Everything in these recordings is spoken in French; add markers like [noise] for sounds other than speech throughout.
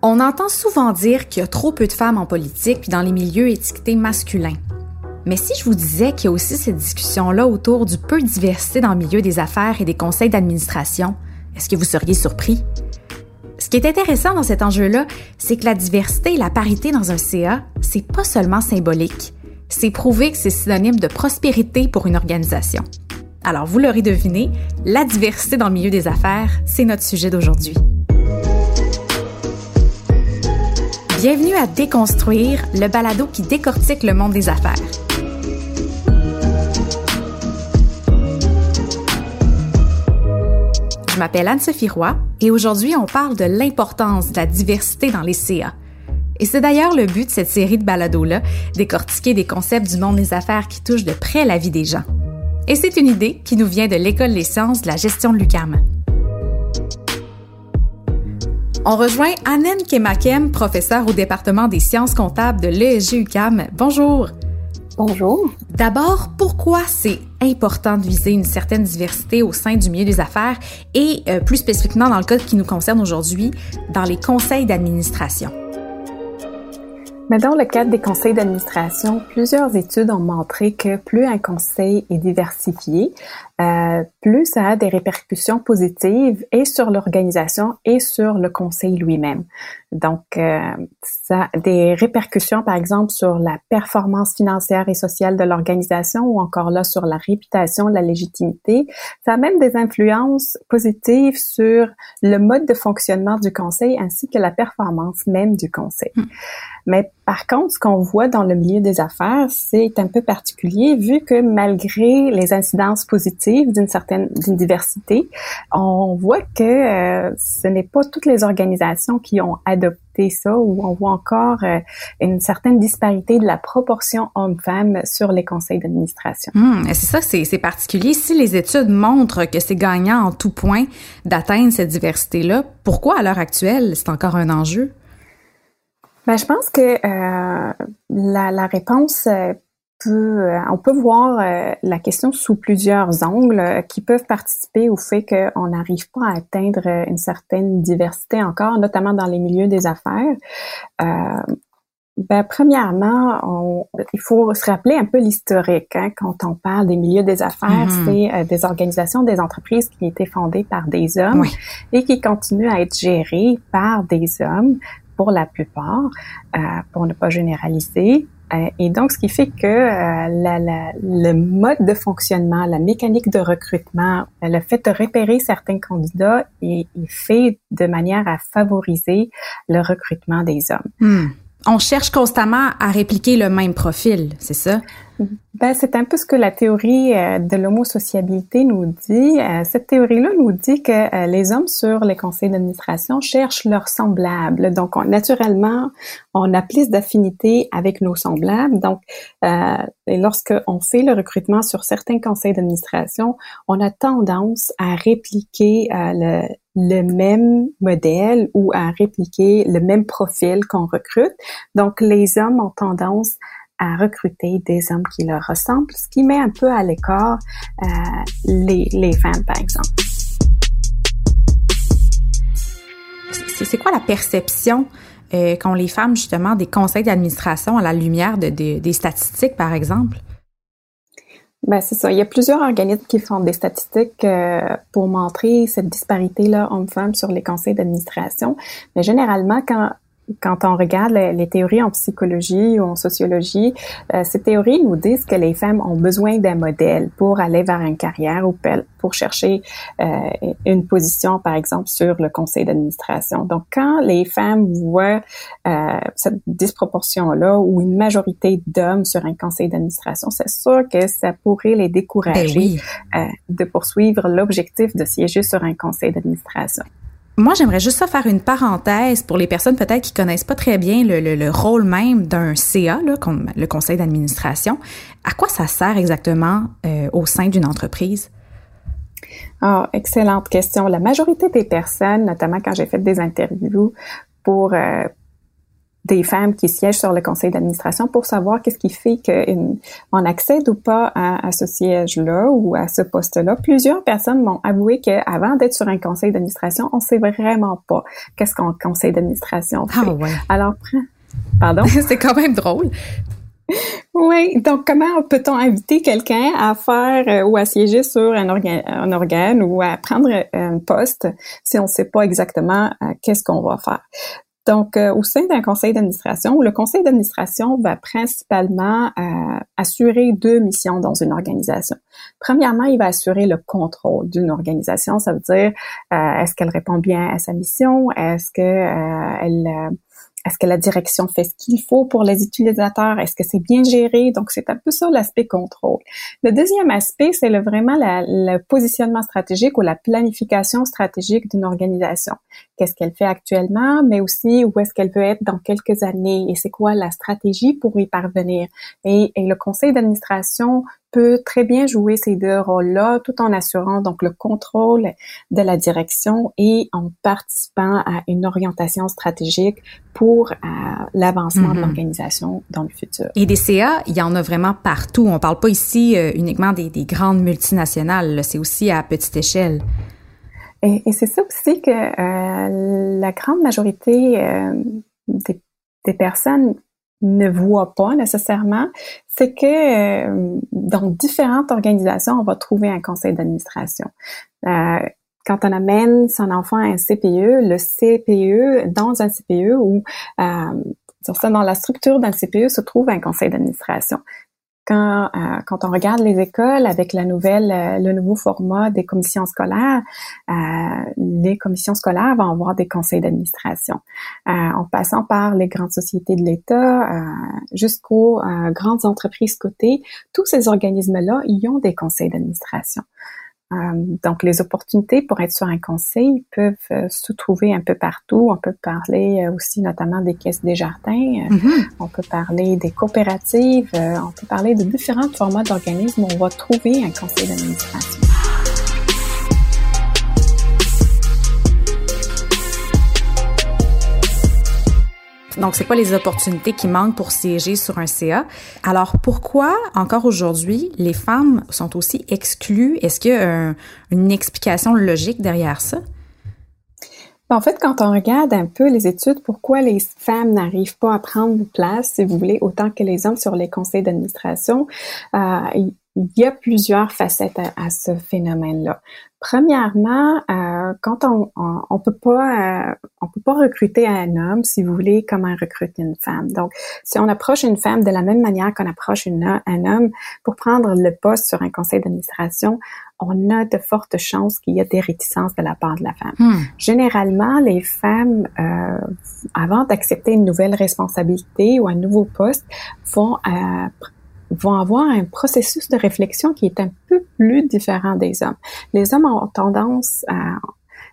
On entend souvent dire qu'il y a trop peu de femmes en politique puis dans les milieux étiquetés masculins. Mais si je vous disais qu'il y a aussi cette discussion-là autour du peu de diversité dans le milieu des affaires et des conseils d'administration, est-ce que vous seriez surpris? Ce qui est intéressant dans cet enjeu-là, c'est que la diversité et la parité dans un CA, c'est pas seulement symbolique. C'est prouvé que c'est synonyme de prospérité pour une organisation. Alors, vous l'aurez deviné, la diversité dans le milieu des affaires, c'est notre sujet d'aujourd'hui. Bienvenue à Déconstruire, le balado qui décortique le monde des affaires. Je m'appelle Anne-Sophie Roy et aujourd'hui on parle de l'importance de la diversité dans les CA. Et c'est d'ailleurs le but de cette série de balados-là, décortiquer des concepts du monde des affaires qui touchent de près la vie des gens. Et c'est une idée qui nous vient de l'École des sciences de la gestion de l'UCAM. On rejoint Annen Kemakem, professeure au département des sciences comptables de l'ESG UCAM. Bonjour. Bonjour. D'abord, pourquoi c'est important de viser une certaine diversité au sein du milieu des affaires et euh, plus spécifiquement dans le cas qui nous concerne aujourd'hui, dans les conseils d'administration? Mais dans le cadre des conseils d'administration, plusieurs études ont montré que plus un conseil est diversifié, euh, plus ça a des répercussions positives et sur l'organisation et sur le conseil lui-même. Donc, euh, ça a des répercussions, par exemple, sur la performance financière et sociale de l'organisation ou encore là sur la réputation, la légitimité. Ça a même des influences positives sur le mode de fonctionnement du conseil ainsi que la performance même du conseil. Hmm. Mais par contre, ce qu'on voit dans le milieu des affaires, c'est un peu particulier vu que malgré les incidences positives d'une certaine d'une diversité, on voit que euh, ce n'est pas toutes les organisations qui ont adopté ça, où on voit encore euh, une certaine disparité de la proportion homme-femme sur les conseils d'administration. Hmm, c'est ça, c'est particulier. Si les études montrent que c'est gagnant en tout point d'atteindre cette diversité-là, pourquoi à l'heure actuelle c'est encore un enjeu? Ben, je pense que euh, la, la, réponse euh, on peut voir euh, la question sous plusieurs angles euh, qui peuvent participer au fait qu'on n'arrive pas à atteindre une certaine diversité encore, notamment dans les milieux des affaires. Ben, premièrement, il faut se rappeler un peu l'historique hein, quand on parle des milieux des affaires. Mm-hmm. C'est des organisations, des entreprises qui été fondées par des hommes et qui continuent à être gérées par des hommes pour la plupart, pour ne pas généraliser. Euh, et donc, ce qui fait que euh, la, la, le mode de fonctionnement, la mécanique de recrutement, euh, le fait de repérer certains candidats est, fait de manière à favoriser le recrutement des hommes. Hmm. On cherche constamment à répliquer le même profil, c'est ça? Ben, c'est un peu ce que la théorie euh, de l'homosociabilité nous dit. Euh, cette théorie-là nous dit que euh, les hommes sur les conseils d'administration cherchent leurs semblables. Donc, naturellement, on a plus d'affinité avec nos semblables. Donc, lorsque on fait le recrutement sur certains conseils d'administration, on a tendance à répliquer le, même modèle ou à répliquer le même profil qu'on recrute. Donc, les hommes ont tendance recruter des hommes qui leur ressemblent, ce qui met un peu à l'écart euh, les, les femmes, par exemple. C'est quoi la perception euh, qu'ont les femmes justement des conseils d'administration à la lumière de, des statistiques, par exemple? Ben c'est ça. Il y a plusieurs organismes qui font des statistiques euh, pour montrer cette disparité-là homme-femme sur les conseils d'administration. Mais généralement, quand quand on regarde les, théories en psychologie ou en sociologie, euh, ces théories nous disent que les femmes ont besoin d'un modèle pour aller vers une carrière ou pour chercher euh, une position, par exemple, sur le conseil d'administration. Donc, quand les femmes voient euh, cette disproportion-là ou une majorité d'hommes sur un conseil d'administration, c'est sûr que ça pourrait les décourager ben de poursuivre l'objectif de siéger sur un conseil d'administration. Moi, j'aimerais juste ça faire une parenthèse pour les personnes peut-être qui connaissent pas très bien le, rôle même d'un CA, là, le conseil d'administration. À quoi ça sert exactement euh, au sein d'une entreprise? Ah, excellente question. La majorité des personnes, notamment quand j'ai fait des interviews pour euh, des femmes qui siègent sur le conseil d'administration pour savoir qu'est-ce qui fait qu'on accède ou pas à, ce siège-là ou à ce poste-là. Plusieurs personnes m'ont avoué qu'avant d'être sur un conseil d'administration, on sait vraiment pas qu'est-ce qu'un conseil d'administration fait. Ah ouais. Alors, pardon? [laughs] C'est quand même drôle. Oui, donc comment peut-on inviter quelqu'un à faire euh, ou à siéger sur un, un, organe ou à prendre un poste si on ne sait pas exactement euh, qu'est-ce qu'on va faire? Donc, euh, au sein d'un conseil d'administration, le conseil d'administration va principalement euh, assurer deux missions dans une organisation. Premièrement, il va assurer le contrôle d'une organisation. Ça veut dire, euh, est-ce qu'elle répond bien à sa mission? Est-ce que elle est-ce que la direction fait ce qu'il faut pour les utilisateurs? Est-ce que c'est bien géré? Donc, c'est un peu ça l'aspect contrôle. Le deuxième aspect, c'est le, vraiment le positionnement stratégique ou la planification stratégique d'une organisation. Qu'est-ce qu'elle fait actuellement, mais aussi où est-ce qu'elle veut être dans quelques années et c'est quoi la stratégie pour y parvenir. Et, et le conseil d'administration peut très bien jouer ces deux rôles-là tout en assurant donc le contrôle de la direction et en participant à une orientation stratégique pour euh, l'avancement de mm-hmm. l'organisation dans le futur. Et des CA, il y en a vraiment partout. On parle pas ici euh, uniquement des, des, grandes multinationales, c'est aussi à petite échelle. Et, et c'est ça aussi que euh, la grande majorité euh, des, des personnes ne voit pas nécessairement, c'est que euh, dans différentes organisations, on va trouver un conseil d'administration. Euh, quand on amène son enfant à un CPE, le CPE, dans un CPE ou euh, dans la structure d'un CPE se trouve un conseil d'administration quand, euh, quand on regarde les écoles avec la nouvelle, euh, le nouveau format des commissions scolaires, euh, les commissions scolaires vont avoir des conseils d'administration. en passant par les grandes sociétés de l'État jusqu'aux grandes entreprises cotées, tous ces organismes-là, ils ont des conseils d'administration. Euh, donc, les opportunités pour être sur un conseil peuvent euh, se trouver un peu partout. On peut parler euh, aussi notamment des caisses des jardins. Mm-hmm. On peut parler des coopératives. on peut parler de différents formats d'organismes où on va trouver un conseil d'administration. Donc, c'est pas les opportunités qui manquent pour siéger sur un CA. Alors, pourquoi encore aujourd'hui les femmes sont aussi exclues? Est-ce qu'il y a une explication logique derrière ça? Ben, en fait, quand on regarde un peu les études, pourquoi les femmes n'arrivent pas à prendre place, si vous voulez, autant que les hommes sur les conseils d'administration, euh, il y a plusieurs facettes à, ce phénomène-là. Premièrement, euh, quand on, on, peut pas euh, on peut pas recruter un homme, si vous voulez, comme on recrute une femme. Donc, si on approche une femme de la même manière qu'on approche une, un homme pour prendre le poste sur un conseil d'administration, on a de fortes chances qu'il y ait des réticences de la part de la femme. Hmm. Généralement, les femmes, euh, avant d'accepter une nouvelle responsabilité ou un nouveau poste, vont euh, vont avoir un processus de réflexion qui est un peu plus différent des hommes. Les hommes ont tendance à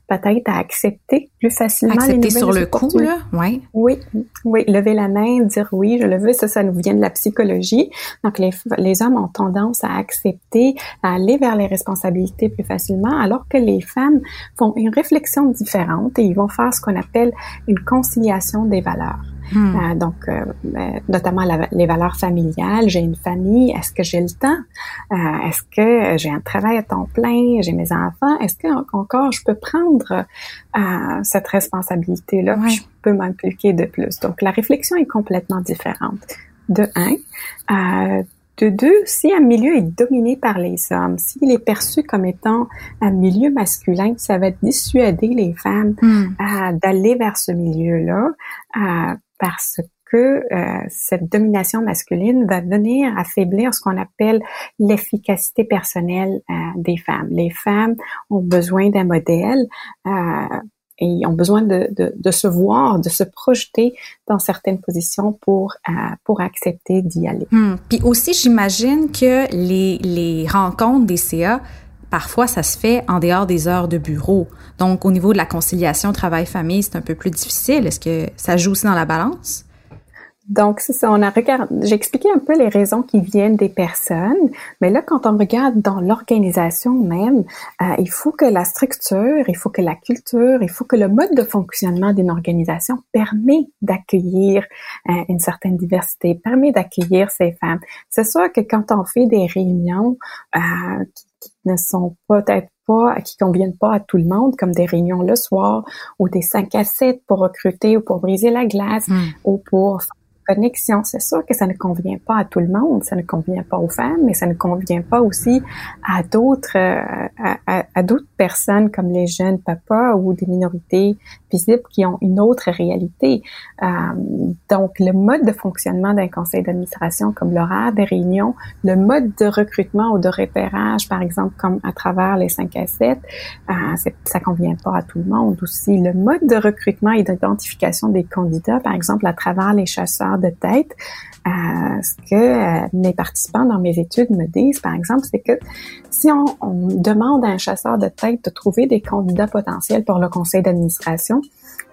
peut-être à accepter plus facilement accepter sur le coup là ouais. oui oui lever la main dire oui je le veux ça ça nous vient de la psychologie donc les, les hommes ont tendance à accepter à aller vers les responsabilités plus facilement alors que les femmes font une réflexion différente et ils vont faire ce qu'on appelle une conciliation des valeurs Hmm. Euh, donc, euh, euh, notamment les valeurs familiales. J'ai une famille. Est-ce que j'ai le temps? Est-ce que j'ai un travail à temps plein? J'ai mes enfants. Est-ce que encore je peux prendre cette responsabilité-là? Je peux m'impliquer de plus. Donc, la réflexion est complètement différente. De un. De deux, si un milieu est dominé par les hommes, s'il est perçu comme étant un milieu masculin, ça va dissuader les femmes hmm. d'aller vers ce milieu-là parce que euh, cette domination masculine va venir affaiblir ce qu'on appelle l'efficacité personnelle euh, des femmes. Les femmes ont besoin d'un modèle euh, et ont besoin de, de, de, se voir, de se projeter dans certaines positions pour pour accepter d'y aller. Hmm. Puis aussi, j'imagine que les, les rencontres des CA Parfois, ça se fait en dehors des heures de bureau. Donc, au niveau de la conciliation travail-famille, c'est un peu plus difficile. Est-ce que ça joue aussi dans la balance? Donc, c'est ça, on a regardé, j'ai expliqué un peu les raisons qui viennent des personnes, mais là, quand on regarde dans l'organisation même, euh, il faut que la structure, il faut que la culture, il faut que le mode de fonctionnement d'une organisation permet d'accueillir euh, une certaine diversité, permet d'accueillir ces femmes. C'est sûr que quand on fait des réunions euh, ne sont peut-être pas, qui conviennent pas à tout le monde, comme des réunions le soir ou des 5 à 7 pour recruter ou pour briser la glace mm. ou pour connexion. C'est sûr que ça ne convient pas à tout le monde, ça ne convient pas aux femmes, mais ça ne convient pas aussi à d'autres euh, à, à, d'autres personnes comme les jeunes papas ou des minorités qui ont une autre réalité. Euh, donc, le mode de fonctionnement d'un conseil d'administration, comme l'horaire des réunions, le mode de recrutement ou de repérage, par exemple, comme à travers les 5 à 7, euh, ça convient pas à tout le monde aussi. Le mode de recrutement et d'identification des candidats, par exemple, à travers les chasseurs de tête. Euh, ce que euh, mes participants dans mes études me disent, par exemple, c'est que si on, demande à un chasseur de tête de trouver des candidats potentiels pour le conseil d'administration,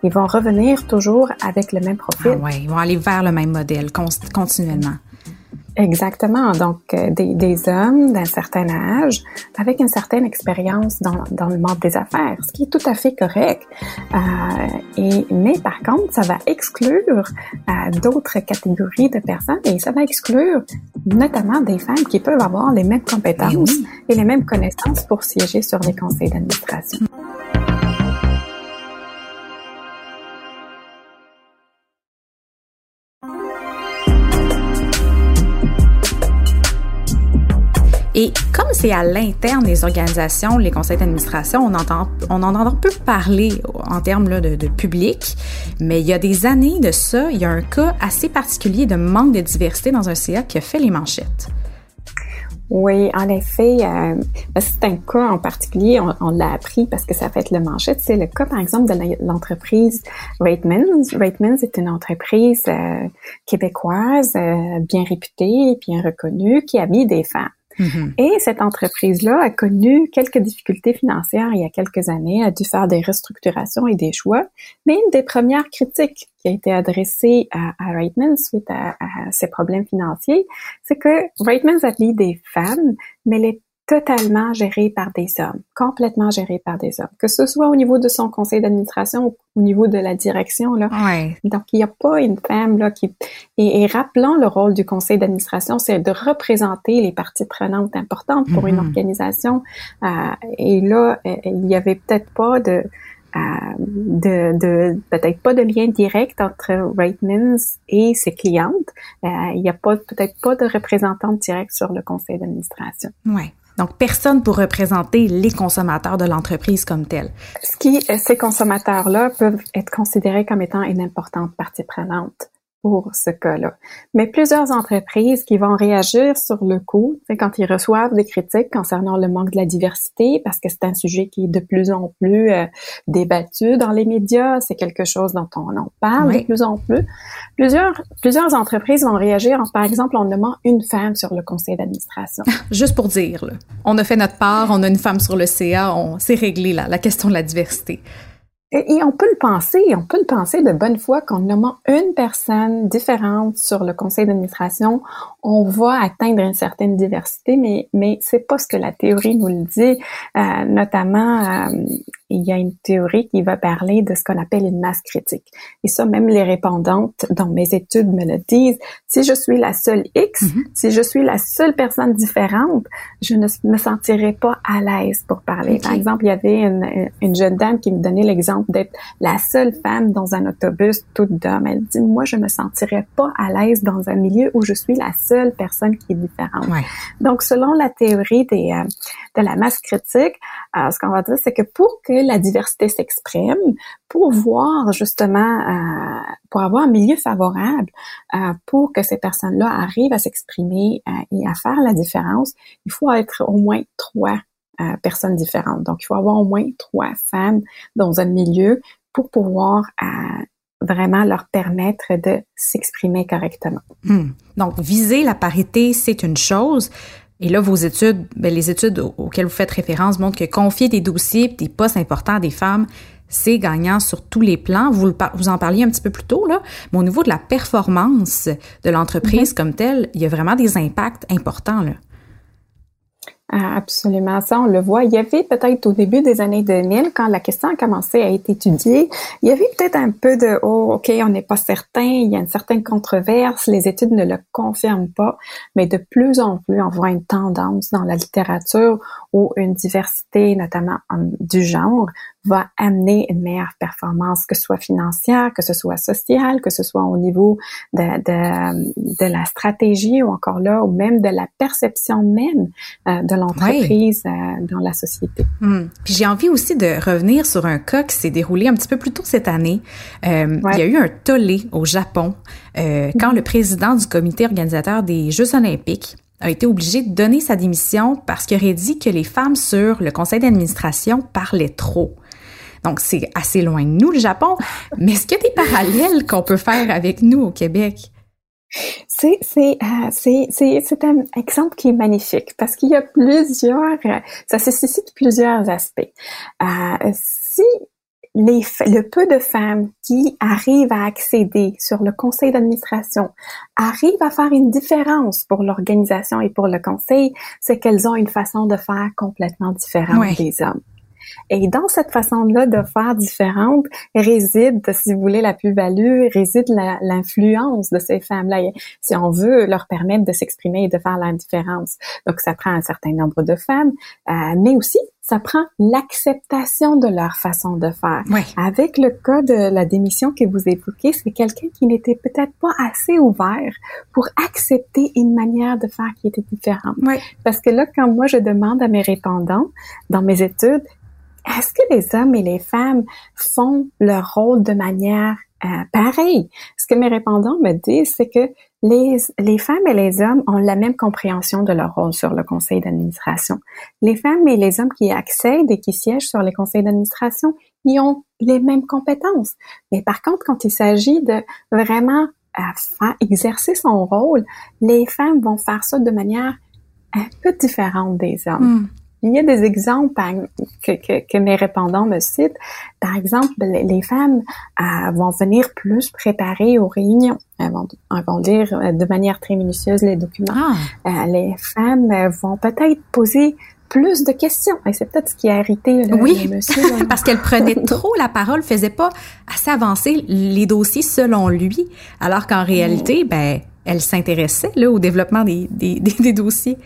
ils vont revenir toujours avec le même profil. Ah ouais, ils vont aller vers le même modèle continuellement. Exactement. Donc, euh, des, des, hommes d'un certain âge avec une certaine expérience dans, dans, le monde des affaires, ce qui est tout à fait correct. Euh, et, mais par contre, ça va exclure euh, d'autres catégories de personnes et ça va exclure notamment des femmes qui peuvent avoir les mêmes compétences et les mêmes connaissances pour siéger sur les conseils d'administration. Et comme c'est à l'interne des organisations, les conseils d'administration, on entend, on en entend peu parler en termes là, de, de, public, mais il y a des années de ça, il y a un cas assez particulier de manque de diversité dans un CA qui a fait les manchettes. Oui, en effet, euh, c'est un cas en particulier, on, l'a appris parce que ça fait le manchette. C'est le cas, par exemple, de l'entreprise Ratemans. Ratemans est une entreprise euh, québécoise euh, bien réputée, bien reconnue, qui mis des femmes. Mm-hmm. Et cette entreprise-là a connu quelques difficultés financières il y a quelques années, a dû faire des restructurations et des choix. Mais une des premières critiques qui a été adressée à, à Reitman suite à, à, ces problèmes financiers, c'est que Reitman a mis des femmes, mais les totalement géré par des hommes, complètement géré par des hommes, que ce soit au niveau de son conseil d'administration ou au niveau de la direction là. Donc il n'y a pas une femme là qui et, et rappelons le rôle du conseil d'administration, c'est de représenter les parties prenantes importantes pour une mm-hmm. organisation. Euh, et là, euh, il y avait peut-être pas de euh, de, de peut-être pas de lien direct entre Ratemans et ses clientes. Euh, il n'y a pas peut-être pas de représentante directe sur le conseil d'administration. Ouais. Donc, personne pour représenter les consommateurs de l'entreprise comme tel. Ce qui, ces consommateurs-là peuvent être considérés comme étant une importante partie prenante pour ce cas-là. Mais plusieurs entreprises qui vont réagir sur le coup, c'est quand ils reçoivent des critiques concernant le manque de la diversité, parce que c'est un sujet qui est de plus en plus euh, débattu dans les médias, c'est quelque chose dont on en parle de plus en plus. Plusieurs, plusieurs entreprises vont réagir en, par exemple, en nommant une femme sur le conseil d'administration. [laughs] Juste pour dire, là, on a fait notre part, on a une femme sur le CA, on s'est réglé là, la question de la diversité. Et, on peut le penser, on peut le penser de bonne foi qu'en nommant une personne différente sur le conseil d'administration, on va atteindre une certaine diversité, mais mais c'est pas ce que la théorie nous le dit. Euh, notamment, euh, il y a une théorie qui va parler de ce qu'on appelle une masse critique. Et ça, même les répondantes dans mes études me le disent. Si je suis la seule X, mm-hmm. si je suis la seule personne différente, je ne me sentirais pas à l'aise pour parler. Par exemple, il y avait une, une jeune dame qui me donnait l'exemple d'être la seule femme dans un autobus toute d'hommes. Elle dit, moi, je me sentirais pas à l'aise dans un milieu où je suis la seule personne qui est différente. Donc, selon la théorie des, euh, de la masse critique, euh, ce qu'on va dire, c'est que pour que la diversité s'exprime, pour voir justement, euh, pour avoir un milieu favorable, pour que ces personnes-là arrivent à s'exprimer et à faire la différence, il faut être au moins trois personnes différentes. Donc, il faut avoir au moins trois femmes dans un milieu pour pouvoir euh, vraiment leur permettre de s'exprimer correctement. Hmm. Donc, viser la parité, c'est une chose. Et là, vos études, ben, les études auxquelles vous faites référence montrent que confier des dossiers, des postes importants à des femmes, c'est gagnant sur tous les plans. Vous, vous en parliez un petit peu plus tôt, là, mais au niveau de la performance de l'entreprise mm-hmm. comme telle, il y a vraiment des impacts importants. Là. Ah, absolument, ça on le voit. Il y avait peut-être au début des années 2000, quand la question a commencé à être étudiée, il y avait peut-être un peu de « oh, ok, on n'est pas certain, il y a une certaine controverse, les études ne le confirment pas », mais de plus en plus, on voit une tendance dans la littérature où une diversité, notamment du genre, va amener une meilleure performance, que ce soit financière, que ce soit sociale, que ce soit au niveau de, la stratégie ou encore là, ou même de la perception même euh, de l'entreprise euh, dans la société. Hmm. Puis j'ai envie aussi de revenir sur un cas qui s'est déroulé un petit peu plus tôt cette année. Euh, Il y a eu un tollé au Japon euh, quand le président du comité organisateur des Jeux olympiques a été obligé de donner sa démission parce qu'il aurait dit que les femmes sur le conseil d'administration parlaient trop. Donc, c'est assez loin de nous, le Japon. Mais est-ce qu'il y a des parallèles qu'on peut faire avec nous au Québec? C'est c'est euh, c'est c'est un exemple qui est magnifique parce qu'il y a plusieurs ça se suscite plusieurs aspects. Euh, si les, le peu de femmes qui arrivent à accéder sur le conseil d'administration arrivent à faire une différence pour l'organisation et pour le conseil, c'est qu'elles ont une façon de faire complètement différente des hommes. Et dans cette façon-là de faire différente réside, si vous voulez, la plus-value, réside l'influence de ces femmes-là. Si on veut leur permettre de s'exprimer et de faire la différence. Donc, ça prend un certain nombre de femmes, euh, mais aussi ça prend l'acceptation de leur façon de faire. Avec le cas de la démission que vous évoquez, c'est quelqu'un qui n'était peut-être pas assez ouvert pour accepter une manière de faire qui était différente. Parce que là, quand moi je demande à mes répondants dans mes études, est-ce que les hommes et les femmes font leur rôle de manière euh, pareille? Ce que mes répondants me disent, c'est que les, les femmes et les hommes ont la même compréhension de leur rôle sur le conseil d'administration. Les femmes et les hommes qui accèdent et qui siègent sur les conseils d'administration, ils ont les mêmes compétences. Mais par contre, quand il s'agit de vraiment euh, exercer son rôle, les femmes vont faire ça de manière un peu différente des hommes. Hmm. Il y a des exemples que, que, que, mes répondants me citent. Par exemple, les femmes euh, vont venir plus préparées aux réunions. Elles vont, elles vont lire euh, de manière très minutieuse les documents. Ah. Euh, les femmes vont peut-être poser plus de questions. Et c'est peut-être ce qui a irrité le, oui, monsieur. [laughs] parce qu'elle prenait trop la parole, faisait pas assez avancer les dossiers selon lui, alors qu'en réalité, ben, elle s'intéressait là au développement des, des, [laughs] des dossiers.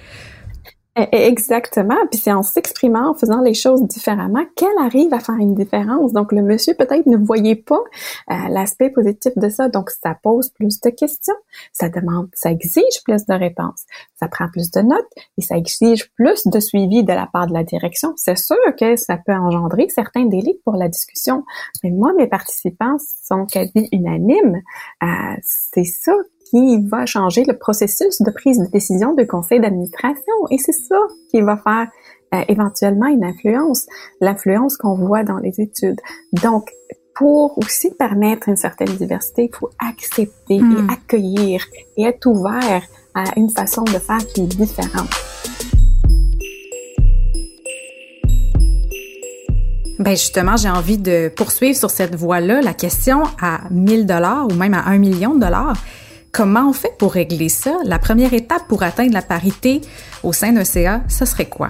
E, e, exactement. Puis c'est en s'exprimant, en faisant les choses différemment qu'elle arrive à faire une différence. Donc le monsieur peut-être ne voyait pas euh, l'aspect positif de ça. Donc ça pose plus de questions, ça demande, ça exige plus de réponses, ça prend plus de notes et ça exige plus de suivi de la part de la direction. C'est sûr que ça peut engendrer certains délais pour la discussion. Mais moi, mes participants sont quasi unanimes. Euh, c'est ça qui va changer le processus de prise de décision du conseil d'administration. Et c'est ça qui va faire euh, éventuellement une influence, l'influence qu'on voit dans les études. Donc, pour aussi permettre une certaine diversité, il faut accepter et hmm. accueillir et être ouvert à une façon de faire qui est différente. Ben justement, j'ai envie de poursuivre sur cette voie-là la question à 1000 dollars ou même à 1 million de dollars. Comment on fait pour régler ça? La première étape pour atteindre la parité au sein d'un CA, ce serait quoi?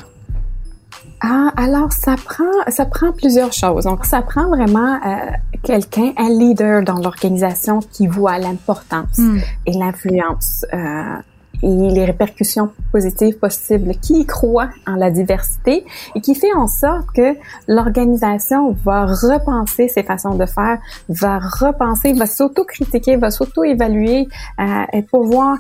Ah, alors ça prend ça prend plusieurs choses. Donc ça prend vraiment euh, quelqu'un, un leader dans l'organisation qui voit l'importance hmm. et l'influence euh, et les répercussions positives possibles, qui croit en la diversité et qui fait en sorte que l'organisation va repenser ses façons de faire, va repenser, va s'auto-critiquer, va s'auto-évaluer euh, pour voir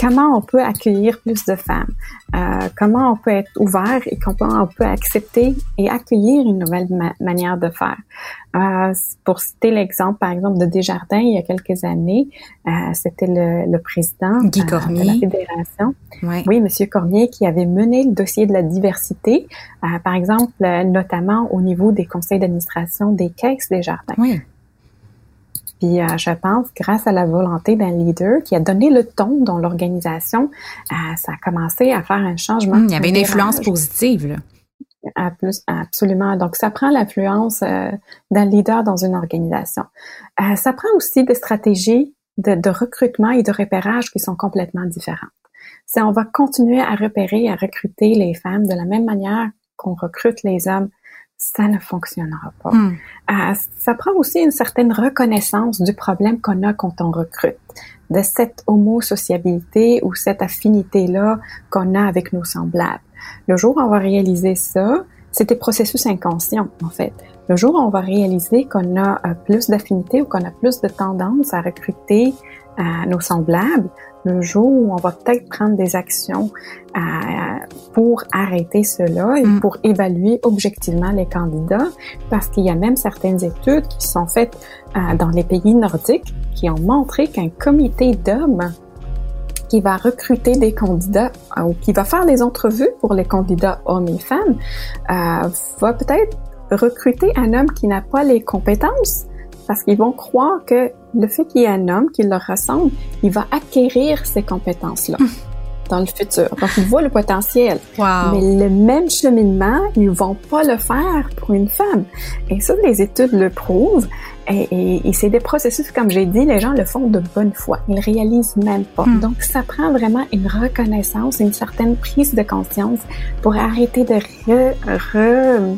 comment on peut accueillir plus de femmes, euh, comment on peut être ouvert et comment on peut accepter et accueillir une nouvelle manière de faire? Euh, pour citer l'exemple, par exemple, de Desjardins, il y a quelques années, euh, c'était le, le, président Guy Cormier. de la fédération, oui, Monsieur Cormier, qui avait mené le dossier de la diversité, par exemple, notamment au niveau des conseils d'administration des caisses Desjardins. Oui. Puis euh, je pense, grâce à la volonté d'un leader qui a donné le ton dans l'organisation, euh, ça a commencé à faire un changement. Hum, il y avait une influence positive. Là. absolument. Donc, ça prend l'influence euh, d'un leader dans une organisation. Euh, ça prend aussi des stratégies de, de, recrutement et de repérage qui sont complètement différentes. Si on va continuer à repérer, à recruter les femmes de la même manière qu'on recrute les hommes, ça ne fonctionnera pas. Hmm. Euh, ça prend aussi une certaine reconnaissance du problème qu'on a quand on recrute, de cette homosociabilité ou cette affinité-là qu'on a avec nos semblables. Le jour où on va réaliser ça, c'est des processus inconscients, en fait. Le jour où on va réaliser qu'on a euh, plus d'affinité ou qu'on a plus de tendance à recruter euh, nos semblables, le jour où on va peut-être prendre des actions euh, pour arrêter cela et mm. pour évaluer objectivement les candidats, parce qu'il y a même certaines études qui sont faites dans les pays nordiques qui ont montré qu'un comité d'hommes qui va recruter des candidats euh, ou qui va faire des entrevues pour les candidats hommes et femmes euh, va peut-être recruter un homme qui n'a pas les compétences parce qu'ils vont croire que le fait qu'il y ait un homme qui leur ressemble, il va acquérir ces compétences-là. [laughs] dans le futur. Donc, ils voient le potentiel. Mais le même cheminement, ils vont pas le faire pour une femme. Et ça, les études le prouvent. Et, et, c'est des processus, comme j'ai dit, les gens le font de bonne foi. Ils réalisent même pas. Hmm. Donc, ça prend vraiment une reconnaissance, une certaine prise de conscience pour arrêter de re,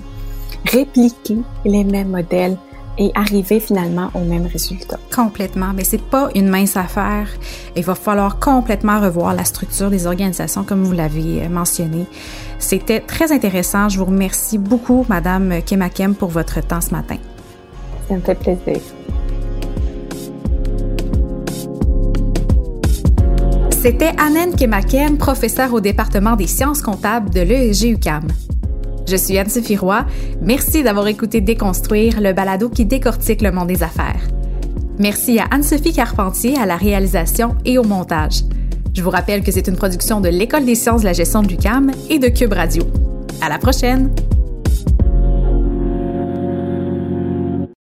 répliquer les mêmes modèles et arriver finalement au même résultat. Complètement, mais c'est pas une mince affaire. Il va falloir complètement revoir la structure des organisations comme vous l'avez mentionné. C'était très intéressant. Je vous remercie beaucoup, Madame Kemakem, pour votre temps ce matin. Ça me fait plaisir. C'était Annen Kemakem, professeure au département des sciences comptables de l'ESG UCAM. Je suis Anne-Sophie Roy. Merci d'avoir écouté Déconstruire, le balado qui décortique le monde des affaires. Merci à Anne-Sophie Carpentier à la réalisation et au montage. Je vous rappelle que c'est une production de l'École des sciences de la gestion de l'UCAM et de Cube Radio. À la prochaine!